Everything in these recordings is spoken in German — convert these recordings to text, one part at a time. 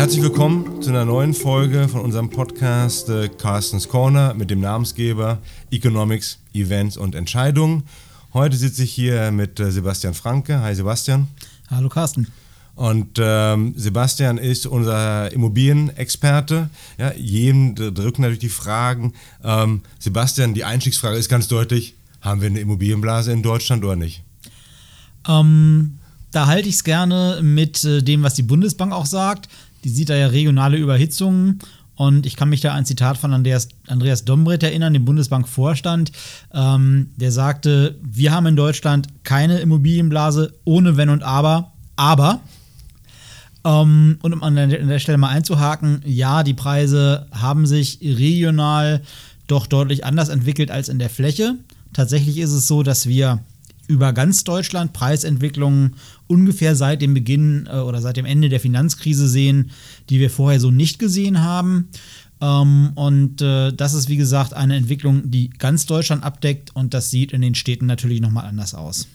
Herzlich willkommen zu einer neuen Folge von unserem Podcast äh, Carstens Corner mit dem Namensgeber Economics, Events und Entscheidungen. Heute sitze ich hier mit äh, Sebastian Franke. Hi Sebastian. Hallo Carsten. Und ähm, Sebastian ist unser Immobilienexperte. Ja, jedem drücken natürlich die Fragen. Ähm, Sebastian, die Einstiegsfrage ist ganz deutlich: Haben wir eine Immobilienblase in Deutschland oder nicht? Ähm, da halte ich es gerne mit äh, dem, was die Bundesbank auch sagt. Die sieht da ja regionale Überhitzungen. Und ich kann mich da ein Zitat von Andreas, Andreas Dombrett erinnern, dem Bundesbankvorstand. Ähm, der sagte: Wir haben in Deutschland keine Immobilienblase ohne Wenn und Aber. Aber ähm, und um an der, Stelle mal einzuhaken, ja, die Preise haben sich regional doch deutlich anders entwickelt als in der Fläche. Tatsächlich ist es so, dass wir über ganz Deutschland Preisentwicklungen ungefähr seit dem Beginn äh, oder seit dem Ende der Finanzkrise sehen, die wir vorher so nicht gesehen haben. Ähm, und äh, das ist, wie gesagt, eine Entwicklung, die ganz Deutschland abdeckt und das sieht in den Städten natürlich nochmal anders aus.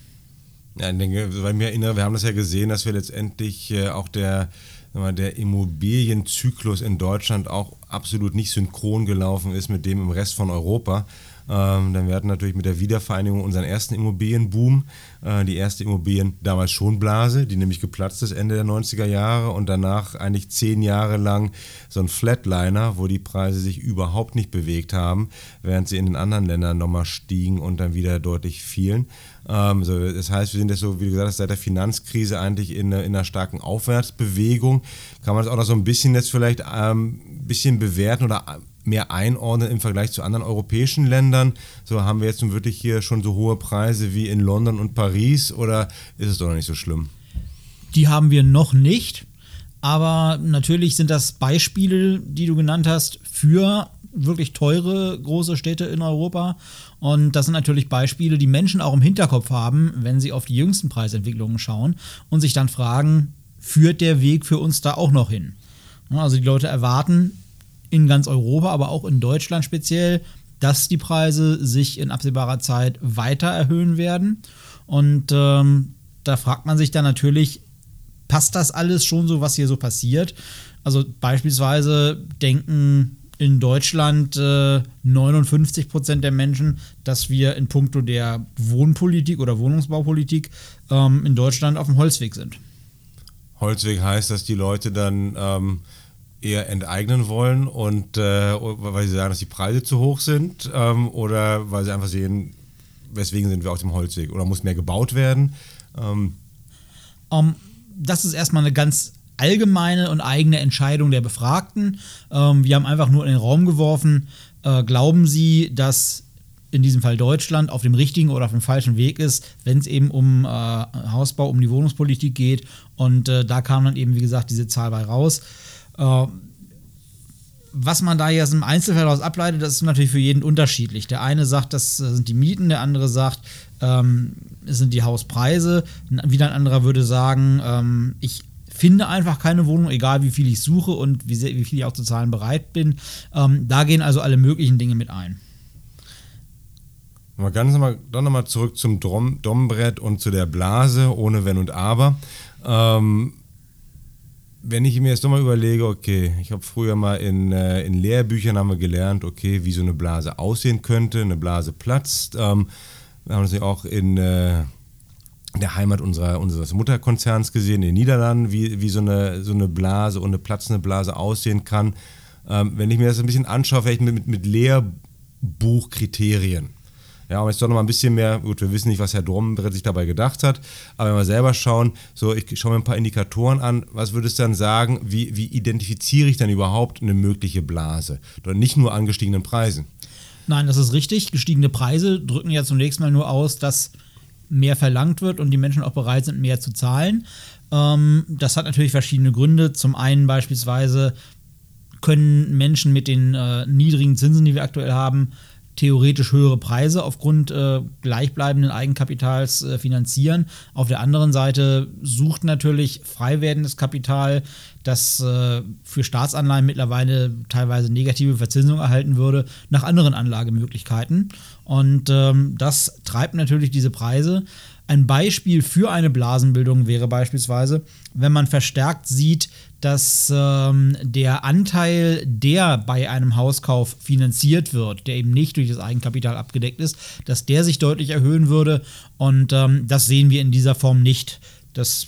Ja, ich denke, weil mir erinnere, wir haben das ja gesehen, dass wir letztendlich äh, auch der, der Immobilienzyklus in Deutschland auch absolut nicht synchron gelaufen ist mit dem im Rest von Europa. Ähm, dann wir hatten natürlich mit der Wiedervereinigung unseren ersten Immobilienboom, äh, die erste Immobilien damals schon Blase, die nämlich geplatzt ist Ende der 90er Jahre und danach eigentlich zehn Jahre lang so ein Flatliner, wo die Preise sich überhaupt nicht bewegt haben, während sie in den anderen Ländern nochmal stiegen und dann wieder deutlich fielen. Ähm, so, das heißt, wir sind jetzt so, wie gesagt, seit der Finanzkrise eigentlich in, in einer starken Aufwärtsbewegung. Kann man das auch noch so ein bisschen jetzt vielleicht ein ähm, bisschen bewerten oder mehr einordnen im Vergleich zu anderen europäischen Ländern? So haben wir jetzt nun wirklich hier schon so hohe Preise wie in London und Paris oder ist es doch noch nicht so schlimm? Die haben wir noch nicht. Aber natürlich sind das Beispiele, die du genannt hast, für wirklich teure große Städte in Europa. Und das sind natürlich Beispiele, die Menschen auch im Hinterkopf haben, wenn sie auf die jüngsten Preisentwicklungen schauen und sich dann fragen, führt der Weg für uns da auch noch hin? Also die Leute erwarten in ganz Europa, aber auch in Deutschland speziell, dass die Preise sich in absehbarer Zeit weiter erhöhen werden. Und ähm, da fragt man sich dann natürlich, passt das alles schon so, was hier so passiert? Also beispielsweise denken in Deutschland äh, 59 Prozent der Menschen, dass wir in puncto der Wohnpolitik oder Wohnungsbaupolitik ähm, in Deutschland auf dem Holzweg sind. Holzweg heißt, dass die Leute dann ähm, eher enteignen wollen und äh, weil sie sagen, dass die Preise zu hoch sind ähm, oder weil sie einfach sehen, weswegen sind wir auf dem Holzweg oder muss mehr gebaut werden? Ähm. Um, das ist erstmal eine ganz allgemeine und eigene Entscheidung der Befragten. Ähm, wir haben einfach nur in den Raum geworfen, äh, glauben Sie, dass in diesem Fall Deutschland auf dem richtigen oder auf dem falschen Weg ist, wenn es eben um äh, Hausbau, um die Wohnungspolitik geht. Und äh, da kam dann eben, wie gesagt, diese Zahl bei raus. Äh, was man da jetzt im Einzelfall daraus ableitet, das ist natürlich für jeden unterschiedlich. Der eine sagt, das sind die Mieten, der andere sagt, ähm, es sind die Hauspreise. Wieder ein anderer würde sagen, ähm, ich finde einfach keine Wohnung, egal wie viel ich suche und wie, sehr, wie viel ich auch zu zahlen bereit bin. Ähm, da gehen also alle möglichen Dinge mit ein. Mal ganz nochmal, dann nochmal zurück zum Dom, Dombrett und zu der Blase ohne Wenn und Aber. Ähm, wenn ich mir jetzt nochmal überlege, okay, ich habe früher mal in, äh, in Lehrbüchern haben wir gelernt, okay, wie so eine Blase aussehen könnte, eine Blase platzt. Ähm, wir haben das ja auch in äh, der Heimat unserer, unseres Mutterkonzerns gesehen, in den Niederlanden, wie, wie so, eine, so eine Blase und eine platzende Blase aussehen kann. Ähm, wenn ich mir das ein bisschen anschaue, vielleicht mit, mit Lehrbuchkriterien, ja, aber jetzt doch noch mal ein bisschen mehr, gut, wir wissen nicht, was Herr Drommenbrett sich dabei gedacht hat, aber wenn wir selber schauen, so, ich schaue mir ein paar Indikatoren an, was würde es dann sagen, wie, wie identifiziere ich dann überhaupt eine mögliche Blase? Und nicht nur an gestiegenen Preisen. Nein, das ist richtig. Gestiegene Preise drücken ja zunächst mal nur aus, dass mehr verlangt wird und die Menschen auch bereit sind, mehr zu zahlen. Ähm, das hat natürlich verschiedene Gründe. Zum einen beispielsweise können Menschen mit den äh, niedrigen Zinsen, die wir aktuell haben, theoretisch höhere Preise aufgrund äh, gleichbleibenden Eigenkapitals äh, finanzieren. Auf der anderen Seite sucht natürlich frei werdendes Kapital, das äh, für Staatsanleihen mittlerweile teilweise negative Verzinsung erhalten würde, nach anderen Anlagemöglichkeiten. Und ähm, das treibt natürlich diese Preise. Ein Beispiel für eine Blasenbildung wäre beispielsweise, wenn man verstärkt sieht, dass ähm, der Anteil, der bei einem Hauskauf finanziert wird, der eben nicht durch das Eigenkapital abgedeckt ist, dass der sich deutlich erhöhen würde. Und ähm, das sehen wir in dieser Form nicht. Das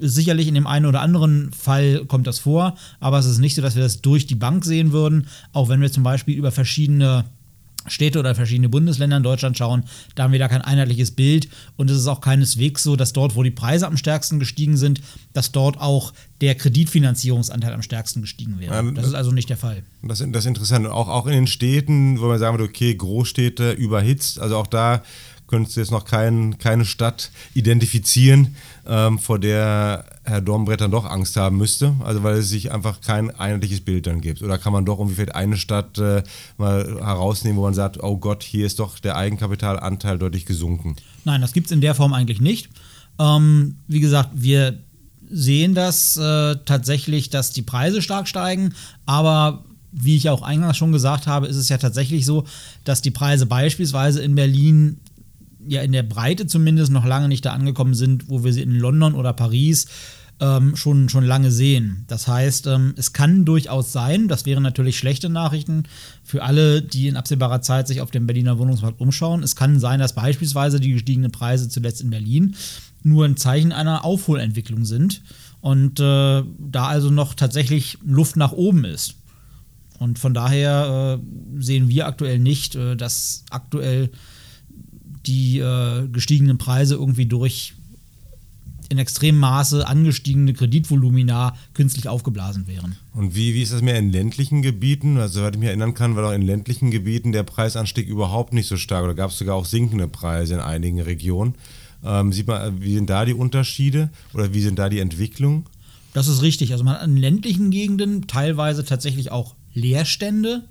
sicherlich in dem einen oder anderen Fall kommt das vor, aber es ist nicht so, dass wir das durch die Bank sehen würden, auch wenn wir zum Beispiel über verschiedene Städte oder verschiedene Bundesländer in Deutschland schauen, da haben wir da kein einheitliches Bild und es ist auch keineswegs so, dass dort, wo die Preise am stärksten gestiegen sind, dass dort auch der Kreditfinanzierungsanteil am stärksten gestiegen wäre. Ja, das ist also nicht der Fall. Das, das ist interessant. Auch, auch in den Städten, wo man sagen würde, okay, Großstädte überhitzt, also auch da könntest du jetzt noch kein, keine Stadt identifizieren, ähm, vor der Herr Dornbrett dann doch Angst haben müsste, also weil es sich einfach kein einheitliches Bild dann gibt. Oder kann man doch irgendwie vielleicht eine Stadt äh, mal herausnehmen, wo man sagt, oh Gott, hier ist doch der Eigenkapitalanteil deutlich gesunken? Nein, das gibt es in der Form eigentlich nicht. Ähm, wie gesagt, wir sehen das äh, tatsächlich, dass die Preise stark steigen, aber wie ich auch eingangs schon gesagt habe, ist es ja tatsächlich so, dass die Preise beispielsweise in Berlin ja in der Breite zumindest noch lange nicht da angekommen sind, wo wir sie in London oder Paris ähm, schon, schon lange sehen. Das heißt, ähm, es kann durchaus sein, das wären natürlich schlechte Nachrichten für alle, die in absehbarer Zeit sich auf dem Berliner Wohnungsmarkt umschauen. Es kann sein, dass beispielsweise die gestiegenen Preise zuletzt in Berlin nur ein Zeichen einer Aufholentwicklung sind und äh, da also noch tatsächlich Luft nach oben ist. Und von daher äh, sehen wir aktuell nicht, äh, dass aktuell die äh, gestiegenen Preise irgendwie durch in extremem Maße angestiegene Kreditvolumina künstlich aufgeblasen wären. Und wie, wie ist das mehr in ländlichen Gebieten? Also, soweit ich mich erinnern kann, war doch in ländlichen Gebieten der Preisanstieg überhaupt nicht so stark oder gab es sogar auch sinkende Preise in einigen Regionen. Ähm, sieht man, wie sind da die Unterschiede oder wie sind da die Entwicklungen? Das ist richtig. Also, man hat in ländlichen Gegenden teilweise tatsächlich auch Leerstände.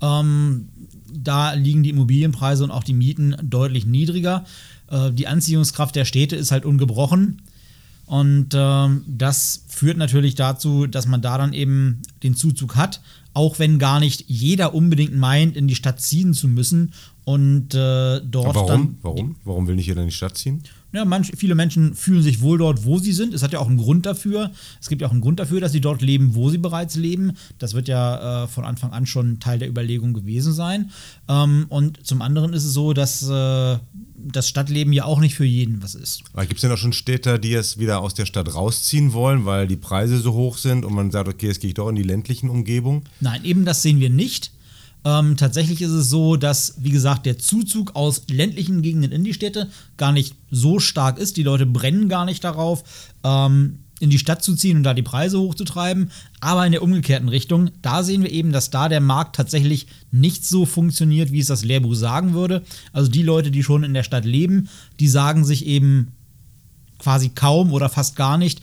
Ähm, da liegen die Immobilienpreise und auch die Mieten deutlich niedriger. Äh, die Anziehungskraft der Städte ist halt ungebrochen. Und äh, das führt natürlich dazu, dass man da dann eben den Zuzug hat, auch wenn gar nicht jeder unbedingt meint, in die Stadt ziehen zu müssen und äh, dort warum? dann. Warum? Warum will nicht jeder in die Stadt ziehen? Ja, manch, viele Menschen fühlen sich wohl dort, wo sie sind. Es hat ja auch einen Grund dafür. Es gibt ja auch einen Grund dafür, dass sie dort leben, wo sie bereits leben. Das wird ja äh, von Anfang an schon Teil der Überlegung gewesen sein. Ähm, und zum anderen ist es so, dass äh, das Stadtleben ja auch nicht für jeden was ist. Gibt es denn auch schon Städter, die es wieder aus der Stadt rausziehen wollen, weil die Preise so hoch sind und man sagt, okay, jetzt gehe ich doch in die ländlichen Umgebungen? Nein, eben das sehen wir nicht. Ähm, tatsächlich ist es so, dass, wie gesagt, der Zuzug aus ländlichen Gegenden in die Städte gar nicht so stark ist. Die Leute brennen gar nicht darauf, ähm, in die Stadt zu ziehen und da die Preise hochzutreiben. Aber in der umgekehrten Richtung, da sehen wir eben, dass da der Markt tatsächlich nicht so funktioniert, wie es das Lehrbuch sagen würde. Also die Leute, die schon in der Stadt leben, die sagen sich eben quasi kaum oder fast gar nicht,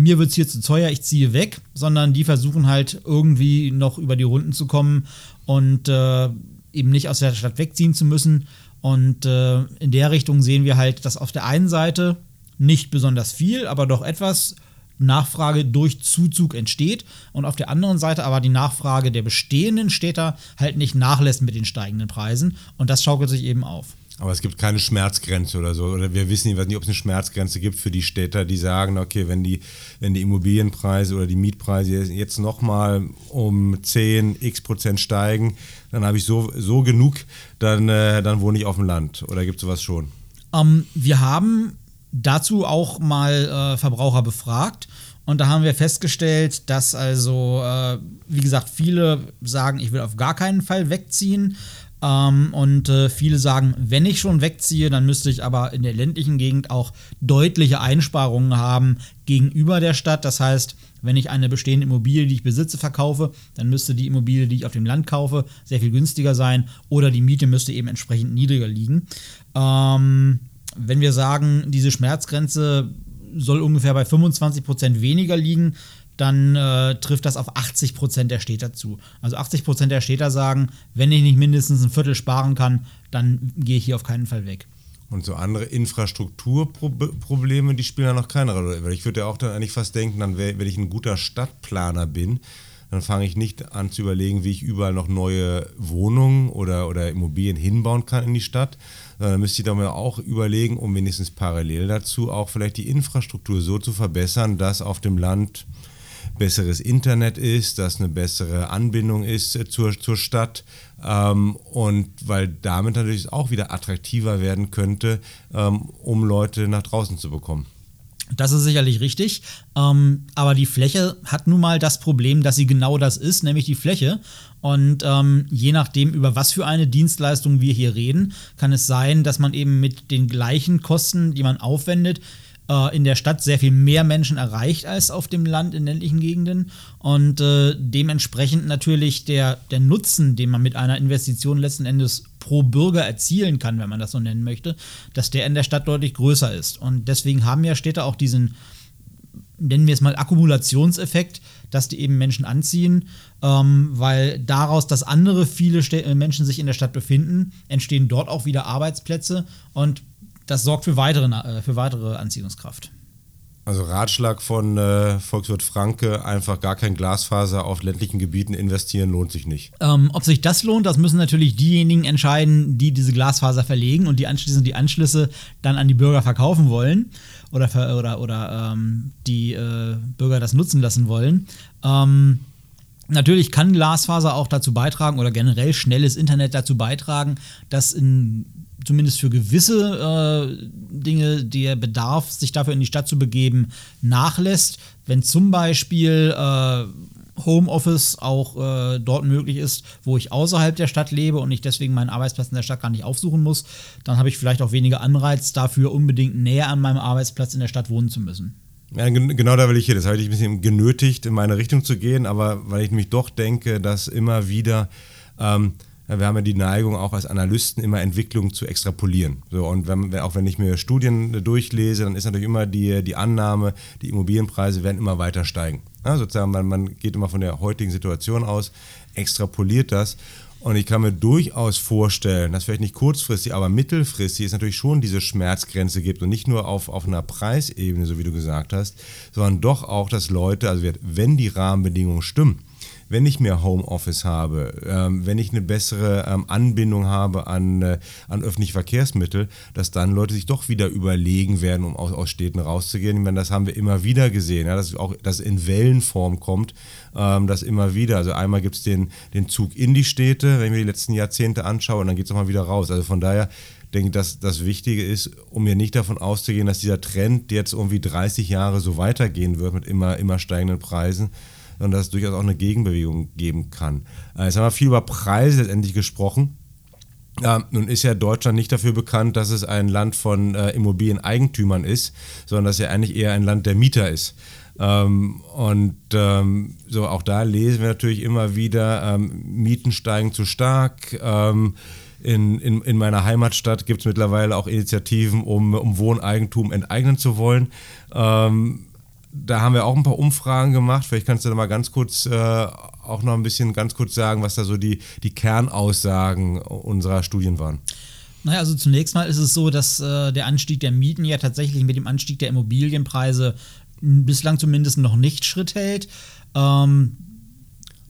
mir wird es hier zu teuer, ich ziehe weg, sondern die versuchen halt irgendwie noch über die Runden zu kommen und äh, eben nicht aus der Stadt wegziehen zu müssen. Und äh, in der Richtung sehen wir halt, dass auf der einen Seite nicht besonders viel, aber doch etwas Nachfrage durch Zuzug entsteht und auf der anderen Seite aber die Nachfrage der bestehenden Städter halt nicht nachlässt mit den steigenden Preisen und das schaukelt sich eben auf. Aber es gibt keine Schmerzgrenze oder so. Oder wir wissen nicht, ob es eine Schmerzgrenze gibt für die Städter, die sagen, okay, wenn die, wenn die Immobilienpreise oder die Mietpreise jetzt nochmal um 10 x Prozent steigen, dann habe ich so, so genug, dann, äh, dann wohne ich auf dem Land. Oder gibt es sowas schon? Ähm, wir haben dazu auch mal äh, Verbraucher befragt. Und da haben wir festgestellt, dass also, äh, wie gesagt, viele sagen, ich will auf gar keinen Fall wegziehen. Ähm, und äh, viele sagen, wenn ich schon wegziehe, dann müsste ich aber in der ländlichen Gegend auch deutliche Einsparungen haben gegenüber der Stadt. Das heißt, wenn ich eine bestehende Immobilie, die ich besitze, verkaufe, dann müsste die Immobilie, die ich auf dem Land kaufe, sehr viel günstiger sein oder die Miete müsste eben entsprechend niedriger liegen. Ähm, wenn wir sagen, diese Schmerzgrenze soll ungefähr bei 25% weniger liegen, dann äh, trifft das auf 80 Prozent der Städter zu. Also 80 Prozent der Städter sagen, wenn ich nicht mindestens ein Viertel sparen kann, dann gehe ich hier auf keinen Fall weg. Und so andere Infrastrukturprobleme, die spielen ja noch keine Rolle. Weil ich würde ja auch dann eigentlich fast denken, dann wenn ich ein guter Stadtplaner bin, dann fange ich nicht an zu überlegen, wie ich überall noch neue Wohnungen oder, oder Immobilien hinbauen kann in die Stadt, dann müsste ich doch mal auch überlegen, um wenigstens parallel dazu auch vielleicht die Infrastruktur so zu verbessern, dass auf dem Land besseres Internet ist, dass eine bessere Anbindung ist äh, zur, zur Stadt ähm, und weil damit natürlich auch wieder attraktiver werden könnte, ähm, um Leute nach draußen zu bekommen. Das ist sicherlich richtig. Ähm, aber die Fläche hat nun mal das Problem, dass sie genau das ist, nämlich die Fläche. Und ähm, je nachdem, über was für eine Dienstleistung wir hier reden, kann es sein, dass man eben mit den gleichen Kosten, die man aufwendet, äh, in der Stadt sehr viel mehr Menschen erreicht als auf dem Land in ländlichen Gegenden. Und äh, dementsprechend natürlich der, der Nutzen, den man mit einer Investition letzten Endes pro Bürger erzielen kann, wenn man das so nennen möchte, dass der in der Stadt deutlich größer ist. Und deswegen haben ja Städte auch diesen, nennen wir es mal, Akkumulationseffekt, dass die eben Menschen anziehen, ähm, weil daraus, dass andere viele Städ äh, Menschen sich in der Stadt befinden, entstehen dort auch wieder Arbeitsplätze. Und das sorgt für weitere, äh, für weitere Anziehungskraft. Also Ratschlag von äh, Volkswirt Franke, einfach gar kein Glasfaser auf ländlichen Gebieten investieren, lohnt sich nicht. Ähm, ob sich das lohnt, das müssen natürlich diejenigen entscheiden, die diese Glasfaser verlegen und die anschließend die Anschlüsse dann an die Bürger verkaufen wollen oder, oder, oder ähm, die äh, Bürger das nutzen lassen wollen. Ähm, Natürlich kann Glasfaser auch dazu beitragen oder generell schnelles Internet dazu beitragen, dass in zumindest für gewisse äh, Dinge der Bedarf, sich dafür in die Stadt zu begeben, nachlässt. Wenn zum Beispiel äh, Homeoffice auch äh, dort möglich ist, wo ich außerhalb der Stadt lebe und ich deswegen meinen Arbeitsplatz in der Stadt gar nicht aufsuchen muss, dann habe ich vielleicht auch weniger Anreiz dafür, unbedingt näher an meinem Arbeitsplatz in der Stadt wohnen zu müssen. Ja, genau da will ich hier. Das habe ich ein bisschen genötigt, in meine Richtung zu gehen, aber weil ich nämlich doch denke, dass immer wieder ähm, wir haben ja die Neigung, auch als Analysten immer Entwicklungen zu extrapolieren. So, und wenn, auch wenn ich mir Studien durchlese, dann ist natürlich immer die, die Annahme, die Immobilienpreise werden immer weiter steigen. Ja, sozusagen, man, man geht immer von der heutigen Situation aus, extrapoliert das. Und ich kann mir durchaus vorstellen, dass vielleicht nicht kurzfristig, aber mittelfristig es natürlich schon diese Schmerzgrenze gibt und nicht nur auf, auf einer Preisebene, so wie du gesagt hast, sondern doch auch, dass Leute, also wenn die Rahmenbedingungen stimmen, wenn ich mehr Homeoffice habe, ähm, wenn ich eine bessere ähm, Anbindung habe an, äh, an öffentliche Verkehrsmittel, dass dann Leute sich doch wieder überlegen werden, um aus, aus Städten rauszugehen. Ich meine, das haben wir immer wieder gesehen, ja, dass auch das in Wellenform kommt, ähm, das immer wieder. Also einmal gibt es den, den Zug in die Städte, wenn ich mir die letzten Jahrzehnte anschaue, und dann geht es mal wieder raus. Also von daher denke, dass das Wichtige ist, um mir nicht davon auszugehen, dass dieser Trend jetzt irgendwie 30 Jahre so weitergehen wird mit immer, immer steigenden Preisen, sondern dass es durchaus auch eine Gegenbewegung geben kann. Äh, jetzt haben wir viel über Preise letztendlich gesprochen. Ja, nun ist ja Deutschland nicht dafür bekannt, dass es ein Land von äh, Immobilieneigentümern ist, sondern dass es ja eigentlich eher ein Land der Mieter ist. Ähm, und ähm, so auch da lesen wir natürlich immer wieder, ähm, Mieten steigen zu stark. Ähm, in, in, in meiner Heimatstadt gibt es mittlerweile auch Initiativen, um, um Wohneigentum enteignen zu wollen. Ähm, da haben wir auch ein paar Umfragen gemacht. Vielleicht kannst du da mal ganz kurz äh, auch noch ein bisschen ganz kurz sagen, was da so die, die Kernaussagen unserer Studien waren. Naja, also zunächst mal ist es so, dass äh, der Anstieg der Mieten ja tatsächlich mit dem Anstieg der Immobilienpreise bislang zumindest noch nicht Schritt hält. Ähm,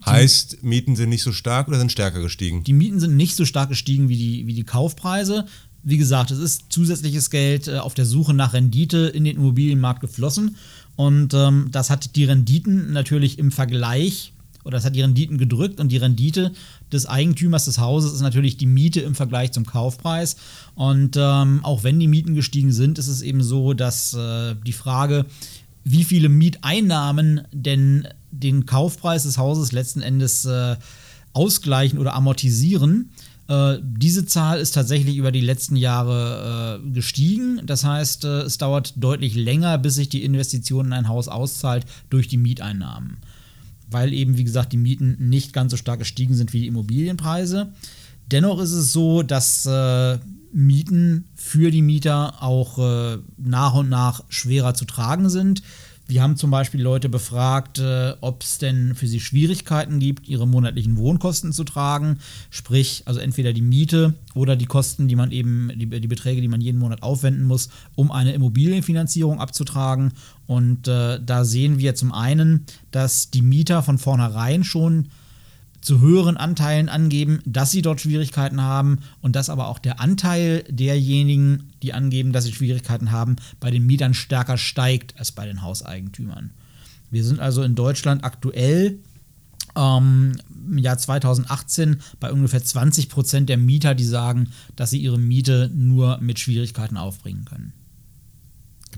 heißt, Mieten sind nicht so stark oder sind stärker gestiegen? Die Mieten sind nicht so stark gestiegen wie die, wie die Kaufpreise. Wie gesagt, es ist zusätzliches Geld äh, auf der Suche nach Rendite in den Immobilienmarkt geflossen. Und ähm, das hat die Renditen natürlich im Vergleich, oder das hat die Renditen gedrückt und die Rendite des Eigentümers des Hauses ist natürlich die Miete im Vergleich zum Kaufpreis. Und ähm, auch wenn die Mieten gestiegen sind, ist es eben so, dass äh, die Frage, wie viele Mieteinnahmen denn den Kaufpreis des Hauses letzten Endes äh, ausgleichen oder amortisieren, äh, diese Zahl ist tatsächlich über die letzten Jahre äh, gestiegen. Das heißt, äh, es dauert deutlich länger, bis sich die Investition in ein Haus auszahlt durch die Mieteinnahmen. Weil eben, wie gesagt, die Mieten nicht ganz so stark gestiegen sind wie die Immobilienpreise. Dennoch ist es so, dass äh, Mieten für die Mieter auch äh, nach und nach schwerer zu tragen sind. Wir haben zum Beispiel Leute befragt, äh, ob es denn für sie Schwierigkeiten gibt, ihre monatlichen Wohnkosten zu tragen. Sprich, also entweder die Miete oder die Kosten, die man eben, die, die Beträge, die man jeden Monat aufwenden muss, um eine Immobilienfinanzierung abzutragen. Und äh, da sehen wir zum einen, dass die Mieter von vornherein schon zu höheren Anteilen angeben, dass sie dort Schwierigkeiten haben und dass aber auch der Anteil derjenigen, die angeben, dass sie Schwierigkeiten haben, bei den Mietern stärker steigt als bei den Hauseigentümern. Wir sind also in Deutschland aktuell ähm, im Jahr 2018 bei ungefähr 20 Prozent der Mieter, die sagen, dass sie ihre Miete nur mit Schwierigkeiten aufbringen können.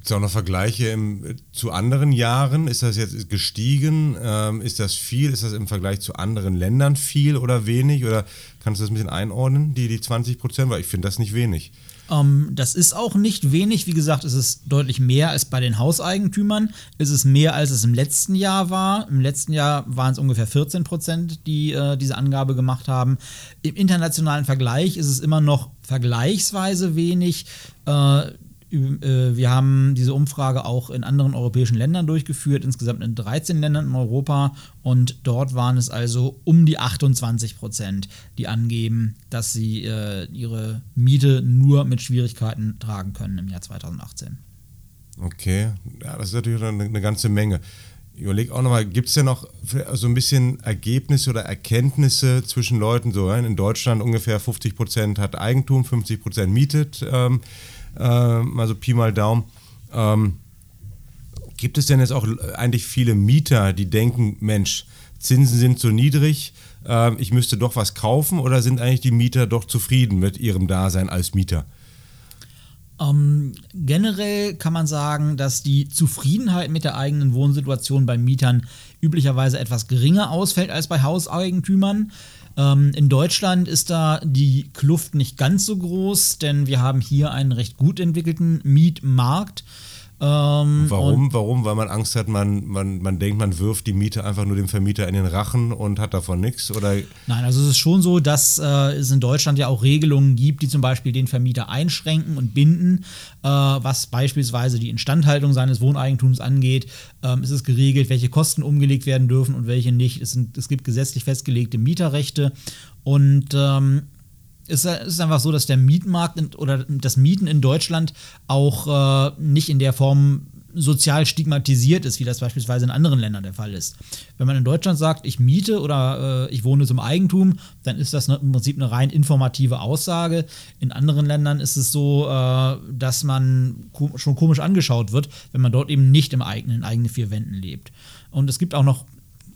Gibt es auch noch Vergleiche im, zu anderen Jahren? Ist das jetzt gestiegen? Ähm, ist das viel? Ist das im Vergleich zu anderen Ländern viel oder wenig? Oder kannst du das ein bisschen einordnen, die, die 20 Prozent? Weil ich finde das nicht wenig. Ähm, das ist auch nicht wenig. Wie gesagt, es ist deutlich mehr als bei den Hauseigentümern. Es ist mehr, als es im letzten Jahr war. Im letzten Jahr waren es ungefähr 14 Prozent, die äh, diese Angabe gemacht haben. Im internationalen Vergleich ist es immer noch vergleichsweise wenig. Äh, wir haben diese Umfrage auch in anderen europäischen Ländern durchgeführt, insgesamt in 13 Ländern in Europa. Und dort waren es also um die 28 Prozent, die angeben, dass sie äh, ihre Miete nur mit Schwierigkeiten tragen können im Jahr 2018. Okay, ja, das ist natürlich eine, ganze Menge. Ich überlege auch nochmal, gibt es denn noch so ein bisschen Ergebnisse oder Erkenntnisse zwischen Leuten? So in Deutschland ungefähr 50 Prozent hat Eigentum, 50 Prozent mietet. Ähm, also Pi mal Daumen. Ähm, gibt es denn jetzt auch eigentlich viele Mieter, die denken, Mensch, Zinsen sind so niedrig, äh, ich müsste doch was kaufen oder sind eigentlich die Mieter doch zufrieden mit ihrem Dasein als Mieter? Ähm, generell kann man sagen, dass die Zufriedenheit mit der eigenen Wohnsituation bei Mietern üblicherweise etwas geringer ausfällt als bei Hauseigentümern. Ähm, in Deutschland ist da die Kluft nicht ganz so groß, denn wir haben hier einen recht gut entwickelten Mietmarkt. Ähm, Warum? Warum? Weil man Angst hat, man, man, man denkt, man wirft die Miete einfach nur dem Vermieter in den Rachen und hat davon nichts? Oder? Nein, also es ist schon so, dass äh, es in Deutschland ja auch Regelungen gibt, die zum Beispiel den Vermieter einschränken und binden, äh, was beispielsweise die Instandhaltung seines Wohneigentums angeht. Ähm, es ist geregelt, welche Kosten umgelegt werden dürfen und welche nicht. Es, sind, es gibt gesetzlich festgelegte Mieterrechte und ähm, es ist einfach so, dass der Mietmarkt oder das Mieten in Deutschland auch äh, nicht in der Form sozial stigmatisiert ist, wie das beispielsweise in anderen Ländern der Fall ist. Wenn man in Deutschland sagt, ich miete oder äh, ich wohne zum Eigentum, dann ist das ne, im Prinzip eine rein informative Aussage. In anderen Ländern ist es so, äh, dass man ko schon komisch angeschaut wird, wenn man dort eben nicht im eigenen, in eigenen vier Wänden lebt. Und es gibt auch noch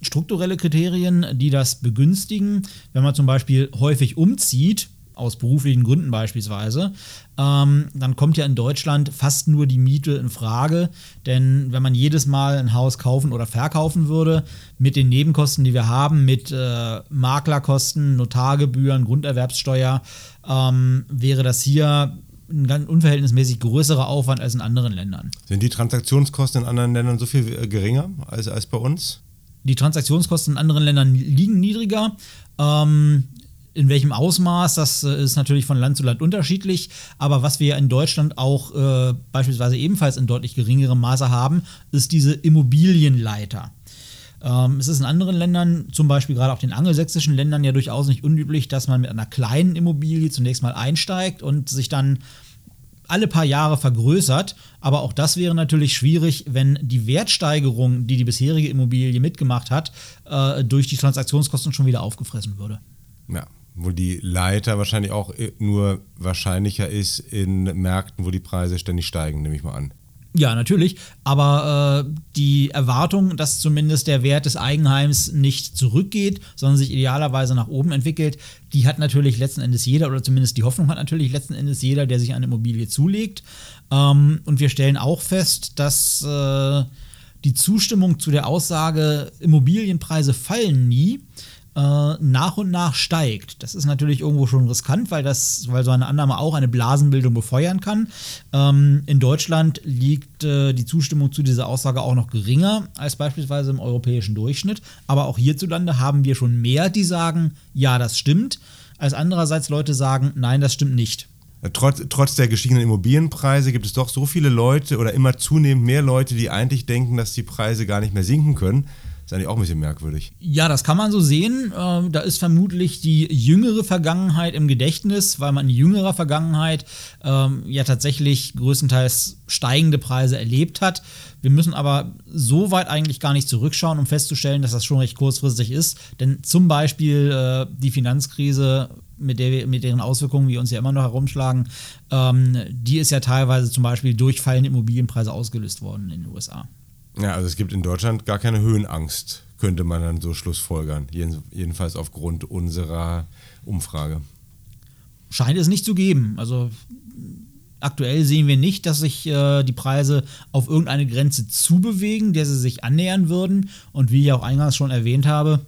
strukturelle Kriterien, die das begünstigen. Wenn man zum Beispiel häufig umzieht, aus beruflichen Gründen beispielsweise, ähm, dann kommt ja in Deutschland fast nur die Miete in Frage. Denn wenn man jedes Mal ein Haus kaufen oder verkaufen würde, mit den Nebenkosten, die wir haben, mit äh, Maklerkosten, Notargebühren, Grunderwerbssteuer, ähm, wäre das hier ein ganz unverhältnismäßig größerer Aufwand als in anderen Ländern. Sind die Transaktionskosten in anderen Ländern so viel äh, geringer als, als bei uns? Die Transaktionskosten in anderen Ländern liegen niedriger. Ähm, in welchem Ausmaß, das äh, ist natürlich von Land zu Land unterschiedlich. Aber was wir in Deutschland auch äh, beispielsweise ebenfalls in deutlich geringerem Maße haben, ist diese Immobilienleiter. Ähm, es ist in anderen Ländern, zum Beispiel gerade auch den angelsächsischen Ländern, ja durchaus nicht unüblich, dass man mit einer kleinen Immobilie zunächst mal einsteigt und sich dann alle paar Jahre vergrößert. Aber auch das wäre natürlich schwierig, wenn die Wertsteigerung, die die bisherige Immobilie mitgemacht hat, äh, durch die Transaktionskosten schon wieder aufgefressen würde. Ja, wo die Leiter wahrscheinlich auch äh, nur wahrscheinlicher ist in Märkten, wo die Preise ständig steigen, nehme ich mal an. Ja, natürlich. Aber äh, die Erwartung, dass zumindest der Wert des Eigenheims nicht zurückgeht, sondern sich idealerweise nach oben entwickelt, die hat natürlich letzten Endes jeder, oder zumindest die Hoffnung hat natürlich letzten Endes jeder, der sich eine Immobilie zulegt. Ähm, und wir stellen auch fest, dass äh, die Zustimmung zu der Aussage, Immobilienpreise fallen nie, nach und nach steigt. Das ist natürlich irgendwo schon riskant, weil, das, weil so eine Annahme auch eine Blasenbildung befeuern kann. Ähm, in Deutschland liegt äh, die Zustimmung zu dieser Aussage auch noch geringer als beispielsweise im europäischen Durchschnitt. Aber auch hierzulande haben wir schon mehr, die sagen, ja, das stimmt, als andererseits Leute sagen, nein, das stimmt nicht. Trotz, trotz der gestiegenen Immobilienpreise gibt es doch so viele Leute oder immer zunehmend mehr Leute, die eigentlich denken, dass die Preise gar nicht mehr sinken können. Ist eigentlich auch ein bisschen merkwürdig. Ja, das kann man so sehen. Ähm, da ist vermutlich die jüngere Vergangenheit im Gedächtnis, weil man in jüngerer Vergangenheit ähm, ja tatsächlich größtenteils steigende Preise erlebt hat. Wir müssen aber so weit eigentlich gar nicht zurückschauen, um festzustellen, dass das schon recht kurzfristig ist. Denn zum Beispiel äh, die Finanzkrise mit, der, mit deren Auswirkungen wir uns ja immer noch herumschlagen, ähm, die ist ja teilweise zum Beispiel durch fallende Immobilienpreise ausgelöst worden in den USA. Ja, also es gibt in Deutschland gar keine Höhenangst, könnte man dann so schlussfolgern. jedenfalls aufgrund unserer Umfrage. Scheint es nicht zu geben. Also aktuell sehen wir nicht, dass sich äh, die Preise auf irgendeine Grenze zubewegen, der sie sich annähern würden. Und wie ich auch eingangs schon erwähnt habe,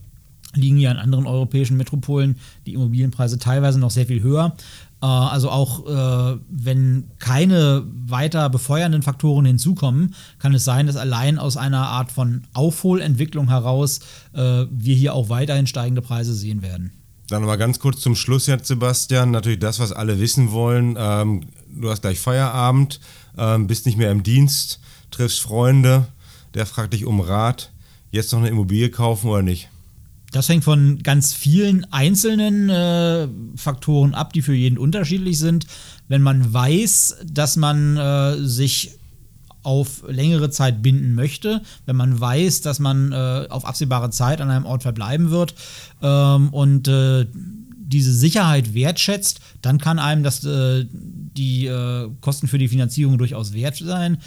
liegen ja in anderen europäischen Metropolen die Immobilienpreise teilweise noch sehr viel höher. Äh, also auch äh, wenn keine weiter befeuernden Faktoren hinzukommen, kann es sein, dass allein aus einer Art von Aufholentwicklung heraus äh, wir hier auch weiterhin steigende Preise sehen werden. Dann nochmal ganz kurz zum Schluss jetzt, Sebastian. Natürlich das, was alle wissen wollen. Ähm, du hast gleich Feierabend, ähm, bist nicht mehr im Dienst, triffst Freunde, der fragt dich um Rat. Jetzt noch eine Immobilie kaufen oder nicht? Das hängt von ganz vielen einzelnen äh, Faktoren ab, die für jeden unterschiedlich sind. Wenn man weiß, dass man äh, sich auf längere Zeit binden möchte, wenn man weiß, dass man äh, auf absehbare Zeit an einem Ort verbleiben wird ähm, und äh, diese Sicherheit wertschätzt, dann kann einem das, äh, die äh, Kosten für die Finanzierung durchaus wert sein.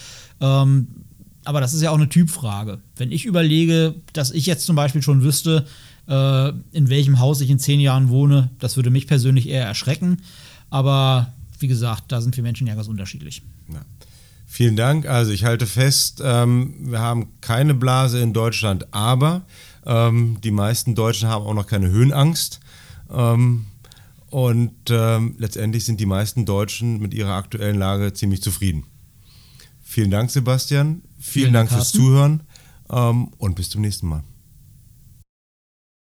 Ähm, aber das ist ja auch eine Typfrage. Wenn ich überlege, dass ich jetzt zum Beispiel schon wüsste, äh, in welchem Haus ich in zehn Jahren wohne, das würde mich persönlich eher erschrecken. Aber wie gesagt, da sind wir Menschen ja ganz unterschiedlich. Ja. Vielen Dank. Also ich halte fest, ähm, wir haben keine Blase in Deutschland, aber ähm, die meisten Deutschen haben auch noch keine Höhenangst. Ähm, und ähm, letztendlich sind die meisten Deutschen mit ihrer aktuellen Lage ziemlich zufrieden. Vielen Dank, Sebastian. Vielen, Dank fürs Zuhören ähm, und bis zum nächsten Mal.